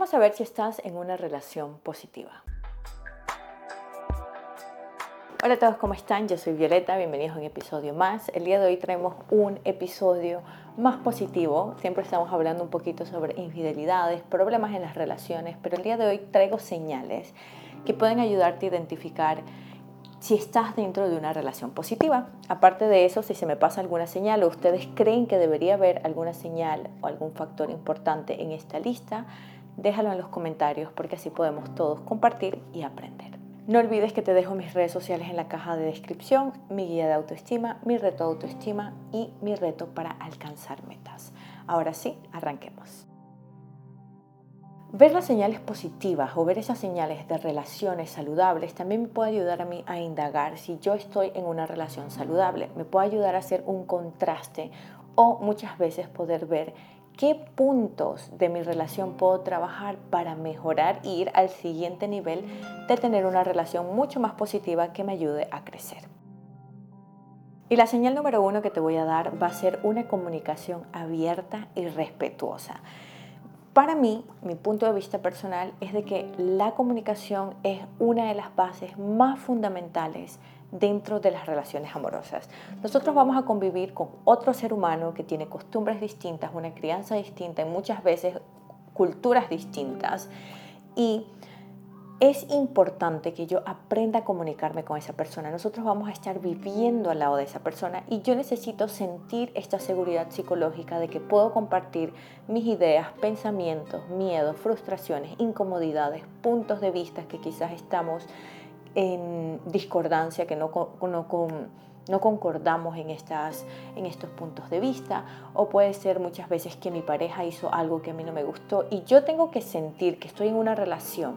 ¿Cómo saber si estás en una relación positiva? Hola a todos, ¿cómo están? Yo soy Violeta, bienvenidos a un episodio más. El día de hoy traemos un episodio más positivo. Siempre estamos hablando un poquito sobre infidelidades, problemas en las relaciones, pero el día de hoy traigo señales que pueden ayudarte a identificar si estás dentro de una relación positiva. Aparte de eso, si se me pasa alguna señal o ustedes creen que debería haber alguna señal o algún factor importante en esta lista, déjalo en los comentarios porque así podemos todos compartir y aprender. No olvides que te dejo mis redes sociales en la caja de descripción, mi guía de autoestima, mi reto de autoestima y mi reto para alcanzar metas. Ahora sí, arranquemos. Ver las señales positivas o ver esas señales de relaciones saludables también me puede ayudar a mí a indagar si yo estoy en una relación saludable. Me puede ayudar a hacer un contraste o muchas veces poder ver qué puntos de mi relación puedo trabajar para mejorar e ir al siguiente nivel de tener una relación mucho más positiva que me ayude a crecer. Y la señal número uno que te voy a dar va a ser una comunicación abierta y respetuosa. Para mí, mi punto de vista personal es de que la comunicación es una de las bases más fundamentales dentro de las relaciones amorosas. Nosotros vamos a convivir con otro ser humano que tiene costumbres distintas, una crianza distinta y muchas veces culturas distintas. Y es importante que yo aprenda a comunicarme con esa persona. Nosotros vamos a estar viviendo al lado de esa persona y yo necesito sentir esta seguridad psicológica de que puedo compartir mis ideas, pensamientos, miedos, frustraciones, incomodidades, puntos de vista que quizás estamos en discordancia, que no, no, no concordamos en, estas, en estos puntos de vista, o puede ser muchas veces que mi pareja hizo algo que a mí no me gustó y yo tengo que sentir que estoy en una relación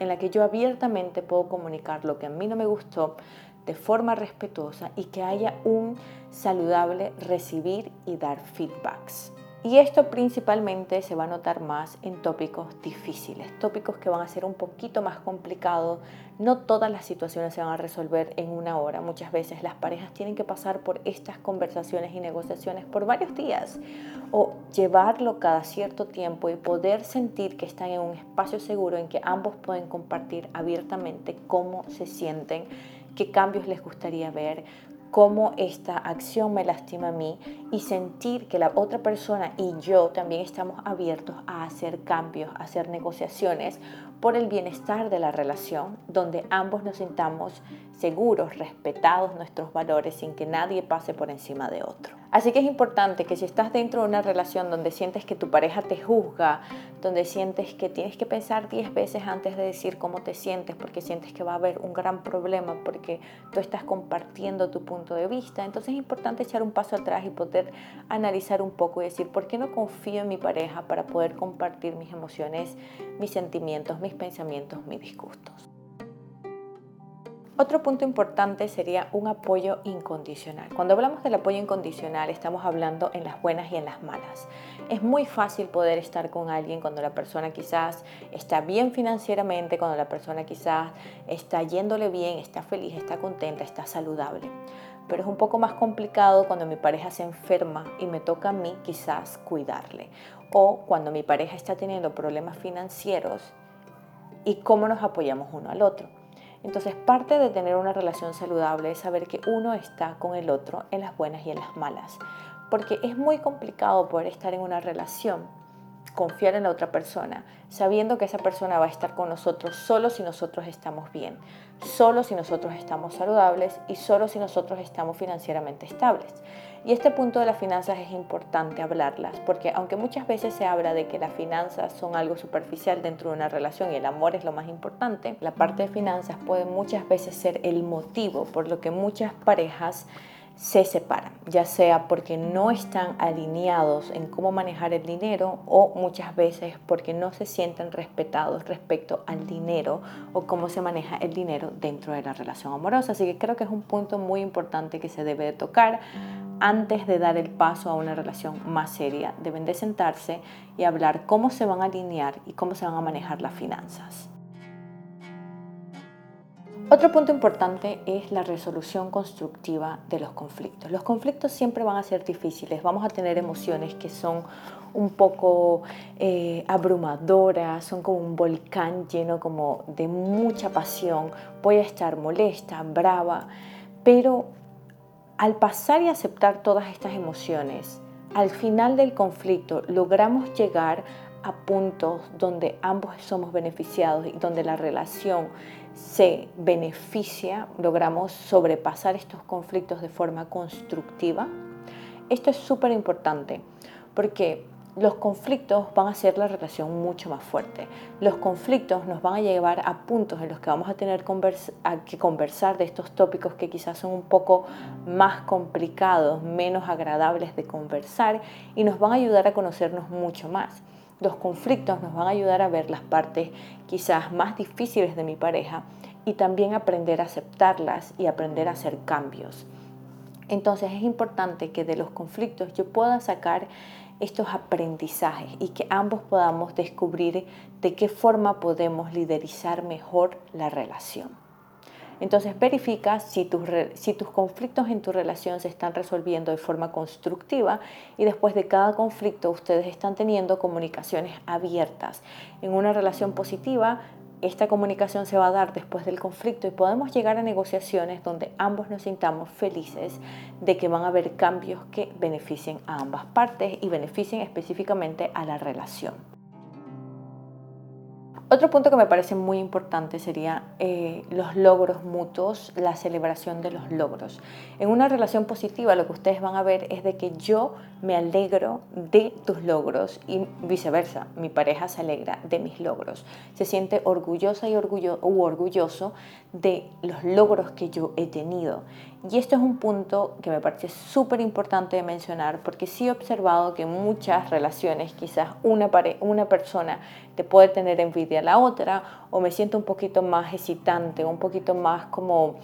en la que yo abiertamente puedo comunicar lo que a mí no me gustó de forma respetuosa y que haya un saludable recibir y dar feedbacks. Y esto principalmente se va a notar más en tópicos difíciles, tópicos que van a ser un poquito más complicados. No todas las situaciones se van a resolver en una hora. Muchas veces las parejas tienen que pasar por estas conversaciones y negociaciones por varios días o llevarlo cada cierto tiempo y poder sentir que están en un espacio seguro en que ambos pueden compartir abiertamente cómo se sienten, qué cambios les gustaría ver, cómo esta acción me lastima a mí y sentir que la otra persona y yo también estamos abiertos a hacer cambios, a hacer negociaciones por el bienestar de la relación, donde ambos nos sintamos seguros, respetados nuestros valores sin que nadie pase por encima de otro. Así que es importante que si estás dentro de una relación donde sientes que tu pareja te juzga, donde sientes que tienes que pensar 10 veces antes de decir cómo te sientes, porque sientes que va a haber un gran problema, porque tú estás compartiendo tu punto de vista, entonces es importante echar un paso atrás y poder analizar un poco y decir, ¿por qué no confío en mi pareja para poder compartir mis emociones, mis sentimientos, mis pensamientos, mis disgustos? Otro punto importante sería un apoyo incondicional. Cuando hablamos del apoyo incondicional estamos hablando en las buenas y en las malas. Es muy fácil poder estar con alguien cuando la persona quizás está bien financieramente, cuando la persona quizás está yéndole bien, está feliz, está contenta, está saludable. Pero es un poco más complicado cuando mi pareja se enferma y me toca a mí quizás cuidarle. O cuando mi pareja está teniendo problemas financieros y cómo nos apoyamos uno al otro. Entonces, parte de tener una relación saludable es saber que uno está con el otro en las buenas y en las malas. Porque es muy complicado poder estar en una relación, confiar en la otra persona, sabiendo que esa persona va a estar con nosotros solo si nosotros estamos bien, solo si nosotros estamos saludables y solo si nosotros estamos financieramente estables. Y este punto de las finanzas es importante hablarlas, porque aunque muchas veces se habla de que las finanzas son algo superficial dentro de una relación y el amor es lo más importante, la parte de finanzas puede muchas veces ser el motivo por lo que muchas parejas se separan, ya sea porque no están alineados en cómo manejar el dinero o muchas veces porque no se sienten respetados respecto al dinero o cómo se maneja el dinero dentro de la relación amorosa. Así que creo que es un punto muy importante que se debe de tocar antes de dar el paso a una relación más seria. Deben de sentarse y hablar cómo se van a alinear y cómo se van a manejar las finanzas. Otro punto importante es la resolución constructiva de los conflictos. Los conflictos siempre van a ser difíciles, vamos a tener emociones que son un poco eh, abrumadoras, son como un volcán lleno como de mucha pasión. Voy a estar molesta, brava, pero al pasar y aceptar todas estas emociones, al final del conflicto logramos llegar a puntos donde ambos somos beneficiados y donde la relación se beneficia, logramos sobrepasar estos conflictos de forma constructiva. Esto es súper importante porque los conflictos van a hacer la relación mucho más fuerte. Los conflictos nos van a llevar a puntos en los que vamos a tener que conversar de estos tópicos que quizás son un poco más complicados, menos agradables de conversar y nos van a ayudar a conocernos mucho más. Los conflictos nos van a ayudar a ver las partes quizás más difíciles de mi pareja y también aprender a aceptarlas y aprender a hacer cambios. Entonces es importante que de los conflictos yo pueda sacar estos aprendizajes y que ambos podamos descubrir de qué forma podemos liderizar mejor la relación. Entonces verifica si tus, conflictos en tu relación se están resolviendo de forma constructiva y después de cada conflicto ustedes están teniendo comunicaciones abiertas. En una relación positiva esta comunicación se va a dar después del conflicto y podemos llegar a negociaciones donde ambos nos sintamos felices de que van a haber cambios que beneficien a ambas partes y beneficien específicamente a la relación. Otro punto que me parece muy importante sería eh, los logros mutuos, la celebración de los logros. En una relación positiva lo que ustedes van a ver es de que yo me alegro de tus logros y viceversa, mi pareja se alegra de mis logros. Se siente orgullosa y orgullo, u orgulloso de los logros que yo he tenido. Y esto es un punto que me parece súper importante de mencionar porque sí he observado que en muchas relaciones quizás una, una persona te puede tener envidia a la otra o me siento un poquito más hesitante, un poquito más como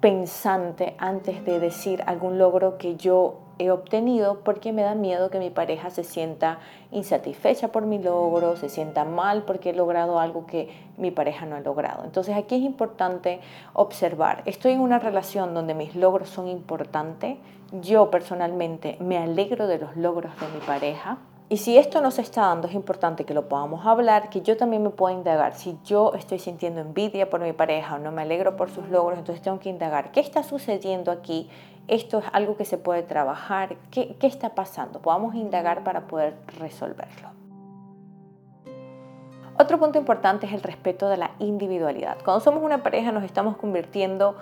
pensante antes de decir algún logro que yo he obtenido porque me da miedo que mi pareja se sienta insatisfecha por mi logro, se sienta mal porque he logrado algo que mi pareja no ha logrado. Entonces aquí es importante observar, estoy en una relación donde mis logros son importantes, yo personalmente me alegro de los logros de mi pareja, y si esto no se está dando, es importante que lo podamos hablar, que yo también me pueda indagar. Si yo estoy sintiendo envidia por mi pareja o no me alegro por sus logros, entonces tengo que indagar. ¿Qué está sucediendo aquí? ¿Esto es algo que se puede trabajar? ¿Qué, qué está pasando? Podamos indagar para poder resolverlo. Otro punto importante es el respeto de la individualidad. Cuando somos una pareja nos estamos convirtiendo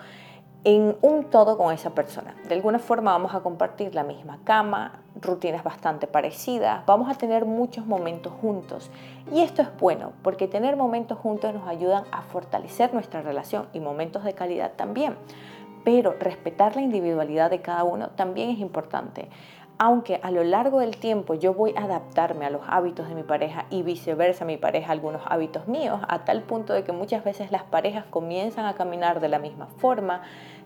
en un todo con esa persona. De alguna forma vamos a compartir la misma cama, rutinas bastante parecidas, vamos a tener muchos momentos juntos. Y esto es bueno porque tener momentos juntos nos ayudan a fortalecer nuestra relación y momentos de calidad también. Pero respetar la individualidad de cada uno también es importante. Aunque a lo largo del tiempo yo voy a adaptarme a los hábitos de mi pareja y viceversa mi pareja a algunos hábitos míos, a tal punto de que muchas veces las parejas comienzan a caminar de la misma forma,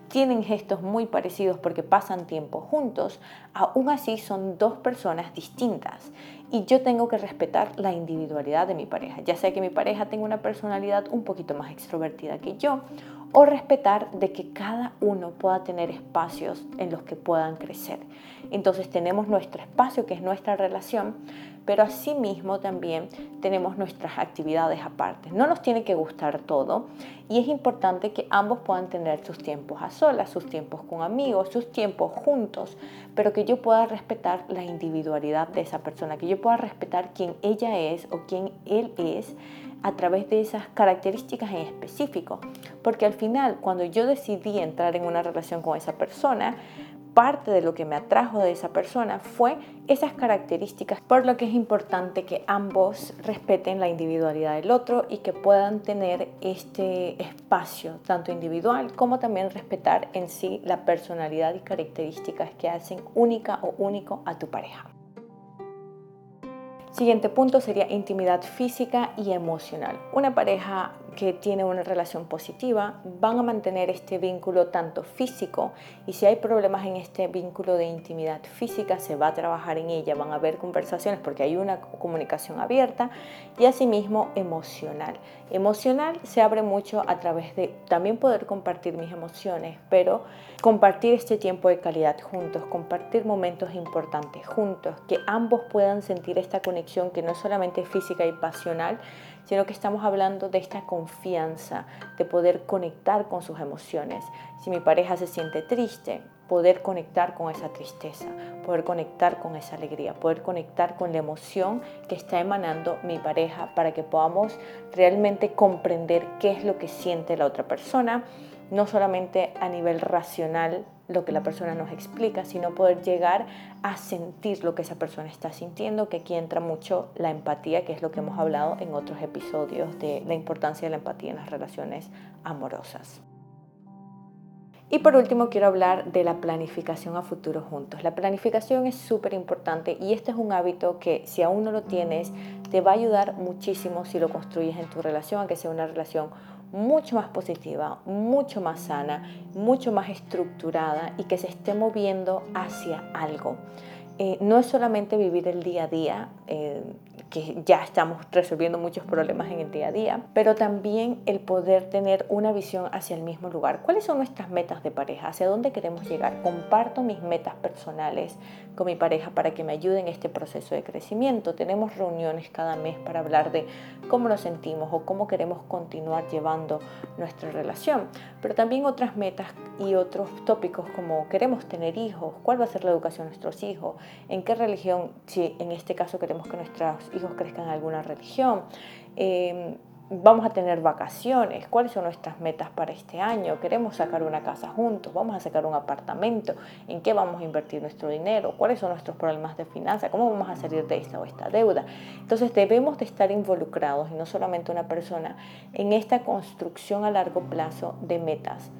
tienen gestos muy parecidos porque pasan tiempo juntos, aún así son dos personas distintas. Y yo tengo que respetar la individualidad de mi pareja, ya sea que mi pareja tenga una personalidad un poquito más extrovertida que yo o respetar de que cada uno pueda tener espacios en los que puedan crecer. Entonces tenemos nuestro espacio que es nuestra relación, pero asimismo también tenemos nuestras actividades aparte. No nos tiene que gustar todo y es importante que ambos puedan tener sus tiempos a solas, sus tiempos con amigos, sus tiempos juntos, pero que yo pueda respetar la individualidad de esa persona, que yo pueda respetar quién ella es o quién él es a través de esas características en específico. Porque al final, cuando yo decidí entrar en una relación con esa persona, parte de lo que me atrajo de esa persona fue esas características, por lo que es importante que ambos respeten la individualidad del otro y que puedan tener este espacio, tanto individual como también respetar en sí la personalidad y características que hacen única o único a tu pareja. Siguiente punto sería intimidad física y emocional. Una pareja que tiene una relación positiva van a mantener este vínculo tanto físico y si hay problemas en este vínculo de intimidad física se va a trabajar en ella, van a haber conversaciones porque hay una comunicación abierta y asimismo emocional. Emocional se abre mucho a través de también poder compartir mis emociones, pero compartir este tiempo de calidad juntos, compartir momentos importantes juntos, que ambos puedan sentir esta conexión que no solamente es física y pasional, sino que estamos hablando de esta confianza, de poder conectar con sus emociones. Si mi pareja se siente triste, poder conectar con esa tristeza, poder conectar con esa alegría, poder conectar con la emoción que está emanando mi pareja para que podamos realmente comprender qué es lo que siente la otra persona no solamente a nivel racional lo que la persona nos explica, sino poder llegar a sentir lo que esa persona está sintiendo, que aquí entra mucho la empatía, que es lo que hemos hablado en otros episodios de la importancia de la empatía en las relaciones amorosas. Y por último quiero hablar de la planificación a futuro juntos. La planificación es súper importante y este es un hábito que si aún no lo tienes, te va a ayudar muchísimo si lo construyes en tu relación, a que sea una relación mucho más positiva, mucho más sana, mucho más estructurada y que se esté moviendo hacia algo. Eh, no es solamente vivir el día a día, eh, que ya estamos resolviendo muchos problemas en el día a día, pero también el poder tener una visión hacia el mismo lugar. ¿Cuáles son nuestras metas de pareja? ¿Hacia dónde queremos llegar? Comparto mis metas personales con mi pareja para que me ayuden en este proceso de crecimiento. Tenemos reuniones cada mes para hablar de cómo nos sentimos o cómo queremos continuar llevando nuestra relación, pero también otras metas y otros tópicos como queremos tener hijos, cuál va a ser la educación de nuestros hijos, en qué religión, si en este caso queremos que nuestros hijos crezcan en alguna religión. Em, vamos a tener vacaciones, cuáles son nuestras metas para este año, queremos sacar una casa juntos, vamos a sacar un apartamento, en qué vamos a invertir nuestro dinero, cuáles son nuestros problemas de finanzas, cómo vamos a salir de esta o esta deuda. Entonces debemos de estar involucrados y no solamente una persona en esta construcción a largo plazo de metas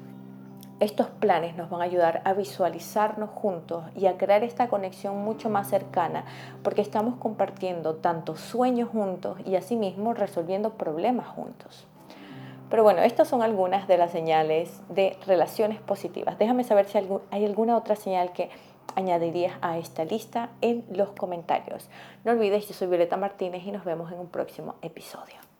estos planes nos van a ayudar a visualizarnos juntos y a crear esta conexión mucho más cercana porque estamos compartiendo tanto sueños juntos y asimismo resolviendo problemas juntos. Pero bueno, estas son algunas de las señales de relaciones positivas. Déjame saber si hay alguna otra señal que añadirías a esta lista en los comentarios. No olvides, yo soy Violeta Martínez y nos vemos en un próximo episodio.